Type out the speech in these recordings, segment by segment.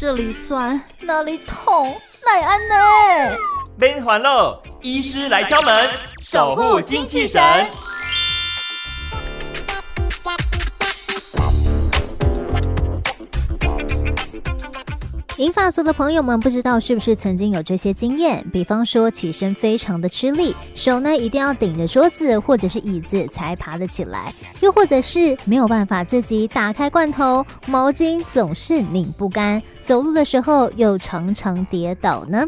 这里酸，那里痛，奈安呢？免烦恼，医师来敲门，守护精气神。银发族的朋友们，不知道是不是曾经有这些经验？比方说起身非常的吃力，手呢一定要顶着桌子或者是椅子才爬得起来，又或者是没有办法自己打开罐头，毛巾总是拧不干，走路的时候又常常跌倒呢？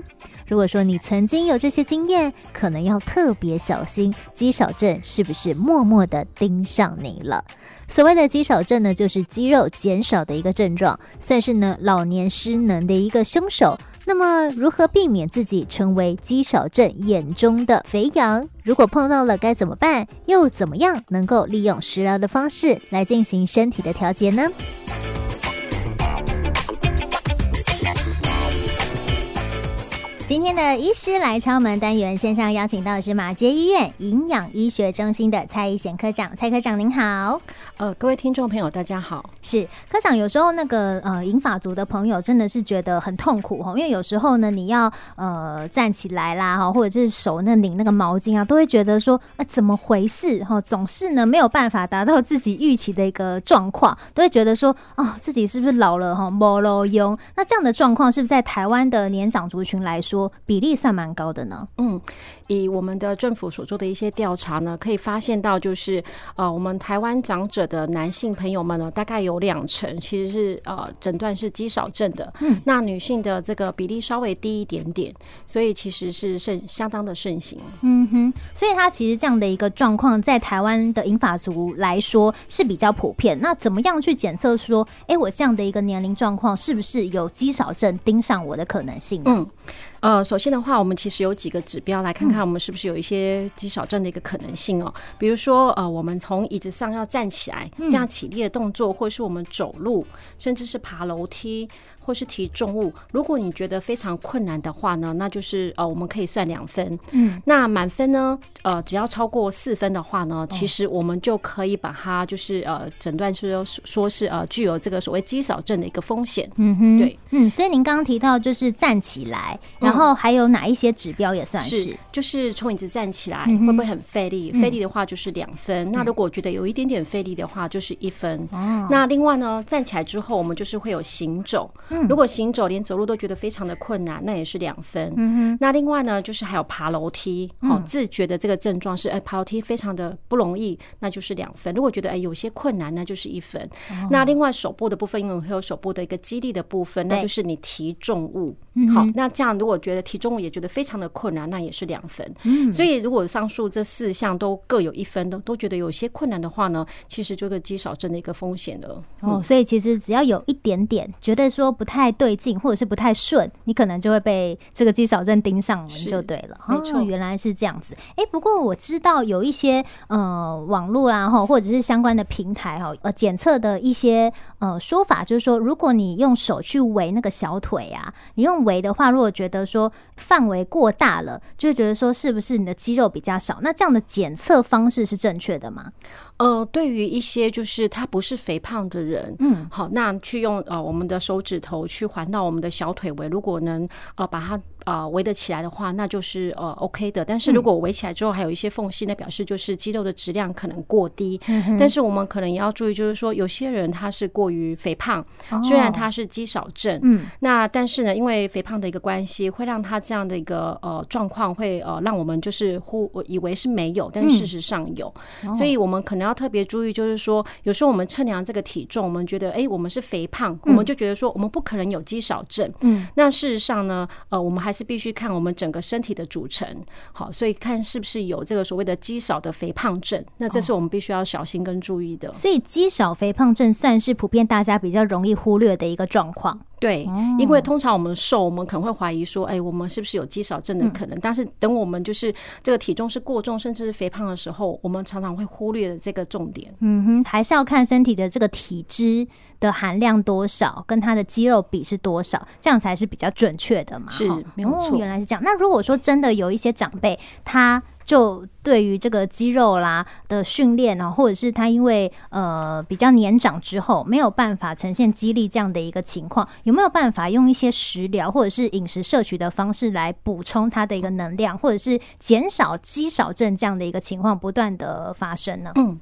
如果说你曾经有这些经验，可能要特别小心，肌少症是不是默默的盯上你了？所谓的肌少症呢，就是肌肉减少的一个症状，算是呢老年失能的一个凶手。那么，如何避免自己成为肌少症眼中的肥羊？如果碰到了该怎么办？又怎么样能够利用食疗的方式来进行身体的调节呢？今天的医师来敲门单元，线上邀请到的是马街医院营养医学中心的蔡一贤科长，蔡科长您好。呃，各位听众朋友，大家好。是科长，有时候那个呃银发族的朋友真的是觉得很痛苦哈，因为有时候呢，你要呃站起来啦哈，或者是手那拧那个毛巾啊，都会觉得说啊怎么回事哈，总是呢没有办法达到自己预期的一个状况，都会觉得说哦自己是不是老了哈，没路用。那这样的状况是不是在台湾的年长族群来说？比例算蛮高的呢。嗯，以我们的政府所做的一些调查呢，可以发现到，就是呃，我们台湾长者的男性朋友们呢，大概有两成其实是呃诊断是肌少症的。嗯，那女性的这个比例稍微低一点点，所以其实是盛相当的盛行。嗯哼，所以它其实这样的一个状况，在台湾的银发族来说是比较普遍。那怎么样去检测说，哎、欸，我这样的一个年龄状况是不是有肌少症盯上我的可能性？嗯。呃，首先的话，我们其实有几个指标来看看我们是不是有一些肌少症的一个可能性哦。比如说，呃，我们从椅子上要站起来这样起立的动作，或是我们走路，甚至是爬楼梯。或是提重物，如果你觉得非常困难的话呢，那就是呃，我们可以算两分。嗯，那满分呢，呃，只要超过四分的话呢，其实我们就可以把它就是呃诊断说说是呃具有这个所谓肌少症的一个风险。嗯哼，对，嗯，所以您刚刚提到就是站起来，然后还有哪一些指标也算是？是就是从椅子站起来会不会很费力？费力的话就是两分。那如果觉得有一点点费力的话，就是一分。哦，那另外呢，站起来之后我们就是会有行走。如果行走连走路都觉得非常的困难，那也是两分。那另外呢，就是还有爬楼梯，哦，自觉的这个症状是，哎，爬楼梯非常的不容易，那就是两分。如果觉得哎有些困难，那就是一分。那另外手部的部分，因为会有手部的一个肌力的部分，那就是你提重物。好，那这样如果觉得体重物也觉得非常的困难，那也是两分。嗯。所以如果上述这四项都各有一分，都都觉得有些困难的话呢，其实这个肌少症的一个风险了。哦，所以其实只要有一点点觉得说不太对劲，或者是不太顺，你可能就会被这个肌少症盯上门就对了。没错，原来是这样子。哎，不过我知道有一些呃网络啊，哈，或者是相关的平台哈，呃，检测的一些呃说法，就是说，如果你用手去围那个小腿啊，你用围的话，如果觉得说范围过大了，就会觉得说是不是你的肌肉比较少？那这样的检测方式是正确的吗？呃，对于一些就是他不是肥胖的人，嗯，好，那去用呃我们的手指头去环到我们的小腿围，如果能呃把它。啊，围得起来的话，那就是呃 OK 的。但是如果围起来之后还有一些缝隙，那表示就是肌肉的质量可能过低。嗯。但是我们可能也要注意，就是说有些人他是过于肥胖，虽然他是肌少症，嗯，那但是呢，因为肥胖的一个关系，会让他这样的一个呃状况会呃让我们就是忽以为是没有，但是事实上有。所以我们可能要特别注意，就是说有时候我们测量这个体重，我们觉得哎我们是肥胖，我们就觉得说我们不可能有肌少症。嗯，那事实上呢，呃我们还还是必须看我们整个身体的组成，好，所以看是不是有这个所谓的肌少的肥胖症，那这是我们必须要小心跟注意的。哦，所以肌少肥胖症算是普遍大家比较容易忽略的一个状况。对，因为通常我们瘦，我们可能会怀疑说，哎，我们是不是有肌少症的可能？但是等我们就是这个体重是过重，甚至是肥胖的时候，我们常常会忽略了这个重点。嗯哼，还是要看身体的这个体脂的含量多少，跟它的肌肉比是多少，这样才是比较准确的嘛。是，没有错。哦，原来是这样。那如果说真的有一些长辈，他就对于这个肌肉啦的训练啊，或者是他因为呃比较年长之后没有办法呈现肌力这样的一个情况，有没有办法用一些食疗或者是饮食摄取的方式来补充他的一个能量，或者是减少肌少症这样的一个情况不断的发生呢？嗯。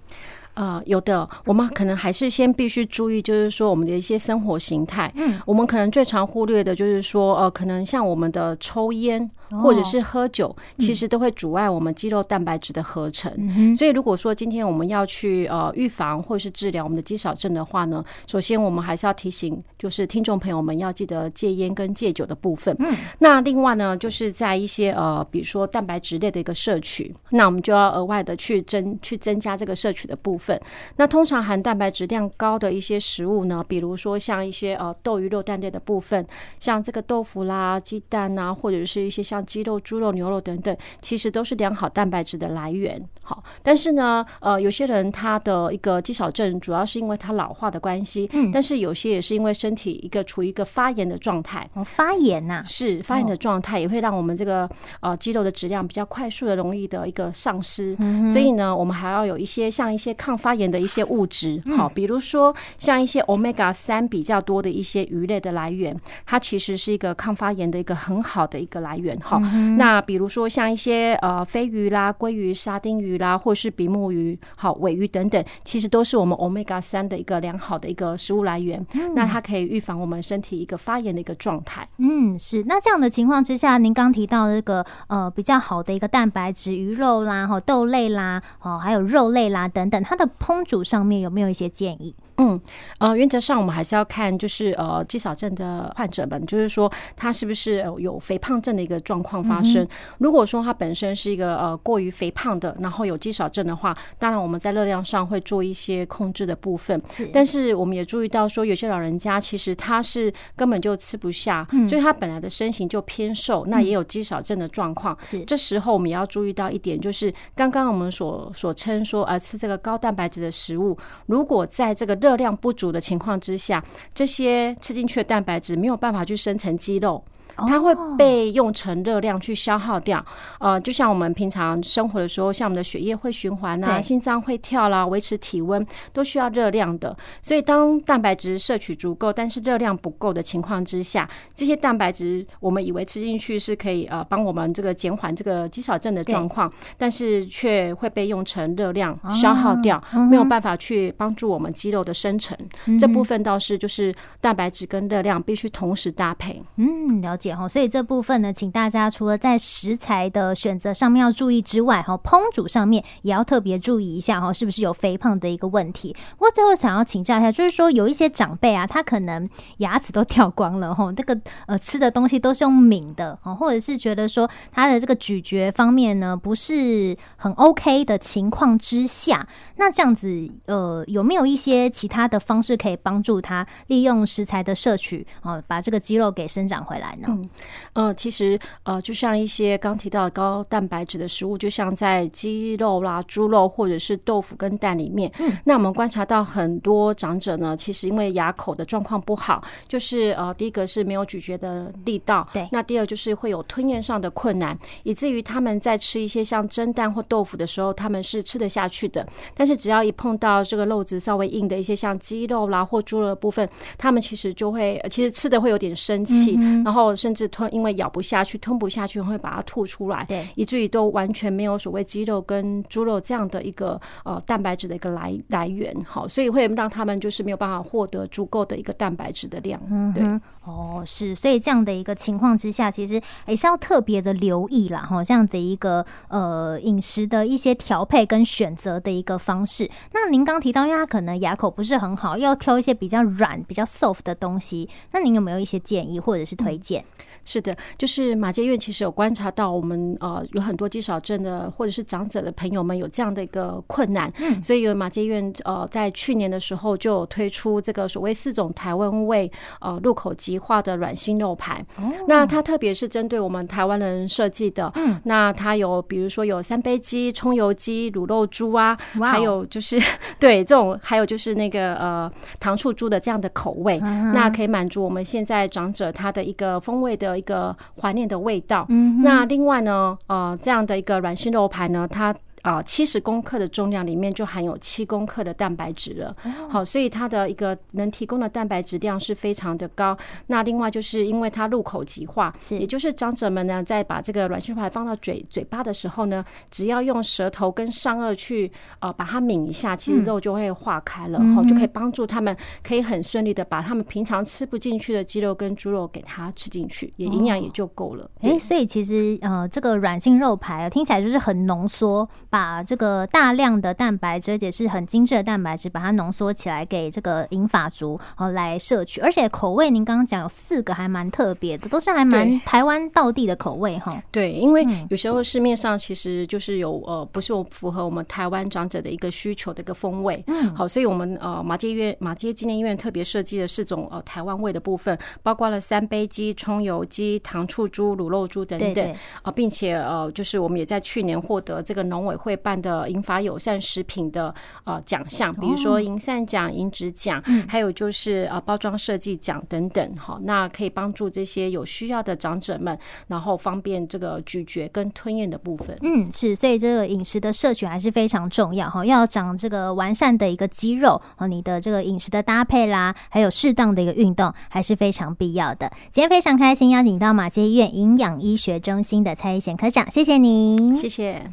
呃，有的，我们可能还是先必须注意，就是说我们的一些生活形态。嗯，我们可能最常忽略的就是说，呃，可能像我们的抽烟。或者是喝酒，其实都会阻碍我们肌肉蛋白质的合成。嗯、所以，如果说今天我们要去呃预防或者是治疗我们的肌少症的话呢，首先我们还是要提醒，就是听众朋友们要记得戒烟跟戒酒的部分。嗯，那另外呢，就是在一些呃，比如说蛋白质类的一个摄取，那我们就要额外的去增去增加这个摄取的部分。那通常含蛋白质量高的一些食物呢，比如说像一些呃豆鱼肉蛋类的部分，像这个豆腐啦、鸡蛋啊，或者是一些像鸡肉、猪肉、牛肉等等，其实都是良好蛋白质的来源。好，但是呢，呃，有些人他的一个肌少症，主要是因为他老化的关系。嗯，但是有些也是因为身体一个处于一个发炎的状态。哦，发炎呐、啊，是发炎的状态，也会让我们这个呃肌肉的质量比较快速的容易的一个丧失。嗯，所以呢，我们还要有一些像一些抗发炎的一些物质。好，比如说像一些 Omega 三比较多的一些鱼类的来源，它其实是一个抗发炎的一个很好的一个来源。好，那比如说像一些呃飞鱼啦、鲑鱼、沙丁鱼啦，或是比目鱼、好尾鱼等等，其实都是我们 Omega 三的一个良好的一个食物来源。嗯、那它可以预防我们身体一个发炎的一个状态。嗯，是。那这样的情况之下，您刚提到这个呃比较好的一个蛋白质，鱼肉啦、哈豆类啦、哦还有肉类啦等等，它的烹煮上面有没有一些建议？嗯，呃，原则上我们还是要看，就是呃，肌少症的患者们，就是说他是不是有肥胖症的一个状况发生。嗯、如果说他本身是一个呃过于肥胖的，然后有肌少症的话，当然我们在热量上会做一些控制的部分。是，但是我们也注意到说，有些老人家其实他是根本就吃不下，嗯、所以他本来的身形就偏瘦，那也有肌少症的状况。是、嗯，这时候我们也要注意到一点，就是刚刚我们所所称说，呃，吃这个高蛋白质的食物，如果在这个热热量不足的情况之下，这些吃进去的蛋白质没有办法去生成肌肉。它会被用成热量去消耗掉，呃，就像我们平常生活的时候，像我们的血液会循环啊，心脏会跳啦，维持体温都需要热量的。所以当蛋白质摄取足够，但是热量不够的情况之下，这些蛋白质我们以为吃进去是可以呃帮我们这个减缓这个肌少症的状况，但是却会被用成热量消耗掉，没有办法去帮助我们肌肉的生成。这部分倒是就是蛋白质跟热量必须同时搭配。嗯，了解。所以这部分呢，请大家除了在食材的选择上面要注意之外，哈，烹煮上面也要特别注意一下，哈，是不是有肥胖的一个问题？不过最后想要请教一下，就是说有一些长辈啊，他可能牙齿都掉光了，哈，这个呃吃的东西都是用抿的，或者是觉得说他的这个咀嚼方面呢不是很 OK 的情况之下，那这样子呃有没有一些其他的方式可以帮助他利用食材的摄取，哦，把这个肌肉给生长回来呢？嗯，呃，其实呃，就像一些刚提到的高蛋白质的食物，就像在鸡肉啦、猪肉或者是豆腐跟蛋里面。嗯，那我们观察到很多长者呢，其实因为牙口的状况不好，就是呃，第一个是没有咀嚼的力道，对。那第二就是会有吞咽上的困难，以至于他们在吃一些像蒸蛋或豆腐的时候，他们是吃得下去的。但是只要一碰到这个肉质稍微硬的一些像鸡肉啦或猪肉的部分，他们其实就会其实吃的会有点生气，嗯、然后。甚至吞，因为咬不下去、吞不下去，会把它吐出来，对，以至于都完全没有所谓鸡肉跟猪肉这样的一个呃蛋白质的一个来来源，好，所以会让他们就是没有办法获得足够的一个蛋白质的量，对，哦，是，所以这样的一个情况之下，其实也是要特别的留意啦，哈，这样的一个呃饮食的一些调配跟选择的一个方式。那您刚提到，因为他可能牙口不是很好，要挑一些比较软、比较 soft 的东西，那您有没有一些建议或者是推荐？嗯是的，就是马街医院其实有观察到，我们呃有很多肌少症的或者是长者的朋友们有这样的一个困难，嗯，所以有马街医院呃在去年的时候就有推出这个所谓四种台湾味呃入口即化的软心肉排，哦，那它特别是针对我们台湾人设计的，嗯，那它有比如说有三杯鸡、葱油鸡、卤肉猪啊，还有就是 对这种还有就是那个呃糖醋猪的这样的口味，嗯、那可以满足我们现在长者他的一个风味的。一个怀念的味道。嗯，那另外呢，呃，这样的一个软性肉排呢，它。啊，七十公克的重量里面就含有七公克的蛋白质了。好，所以它的一个能提供的蛋白质量是非常的高。那另外就是因为它入口即化，是，也就是长者们呢在把这个软性肉排放到嘴嘴巴的时候呢，只要用舌头跟上颚去呃把它抿一下，其实肉就会化开了，好，就可以帮助他们可以很顺利的把他们平常吃不进去的鸡肉跟猪肉给它吃进去，也营养也就够了。哎，所以其实呃这个软性肉排听起来就是很浓缩。把这个大量的蛋白质，而且是很精致的蛋白质，把它浓缩起来给这个银发族哦来摄取，而且口味您刚刚讲有四个，还蛮特别的，都是还蛮台湾道地的口味哈。对，因为有时候市面上其实就是有呃不是符合我们台湾长者的一个需求的一个风味，嗯，好，所以我们呃马街医院马街纪念医院特别设计的四种呃台湾味的部分，包括了三杯鸡、葱油鸡、糖醋猪、卤肉猪等等。啊，并且呃就是我们也在去年获得这个农委会办的银发友善食品的呃奖项，比如说银善奖、银质奖，还有就是呃包装设计奖等等。好，那可以帮助这些有需要的长者们，然后方便这个咀嚼跟吞咽的部分。嗯，是，所以这个饮食的摄取还是非常重要哈。要长这个完善的一个肌肉和你的这个饮食的搭配啦，还有适当的一个运动，还是非常必要的。今天非常开心邀请到马街医院营养医学中心的蔡逸贤科长，谢谢您，谢谢。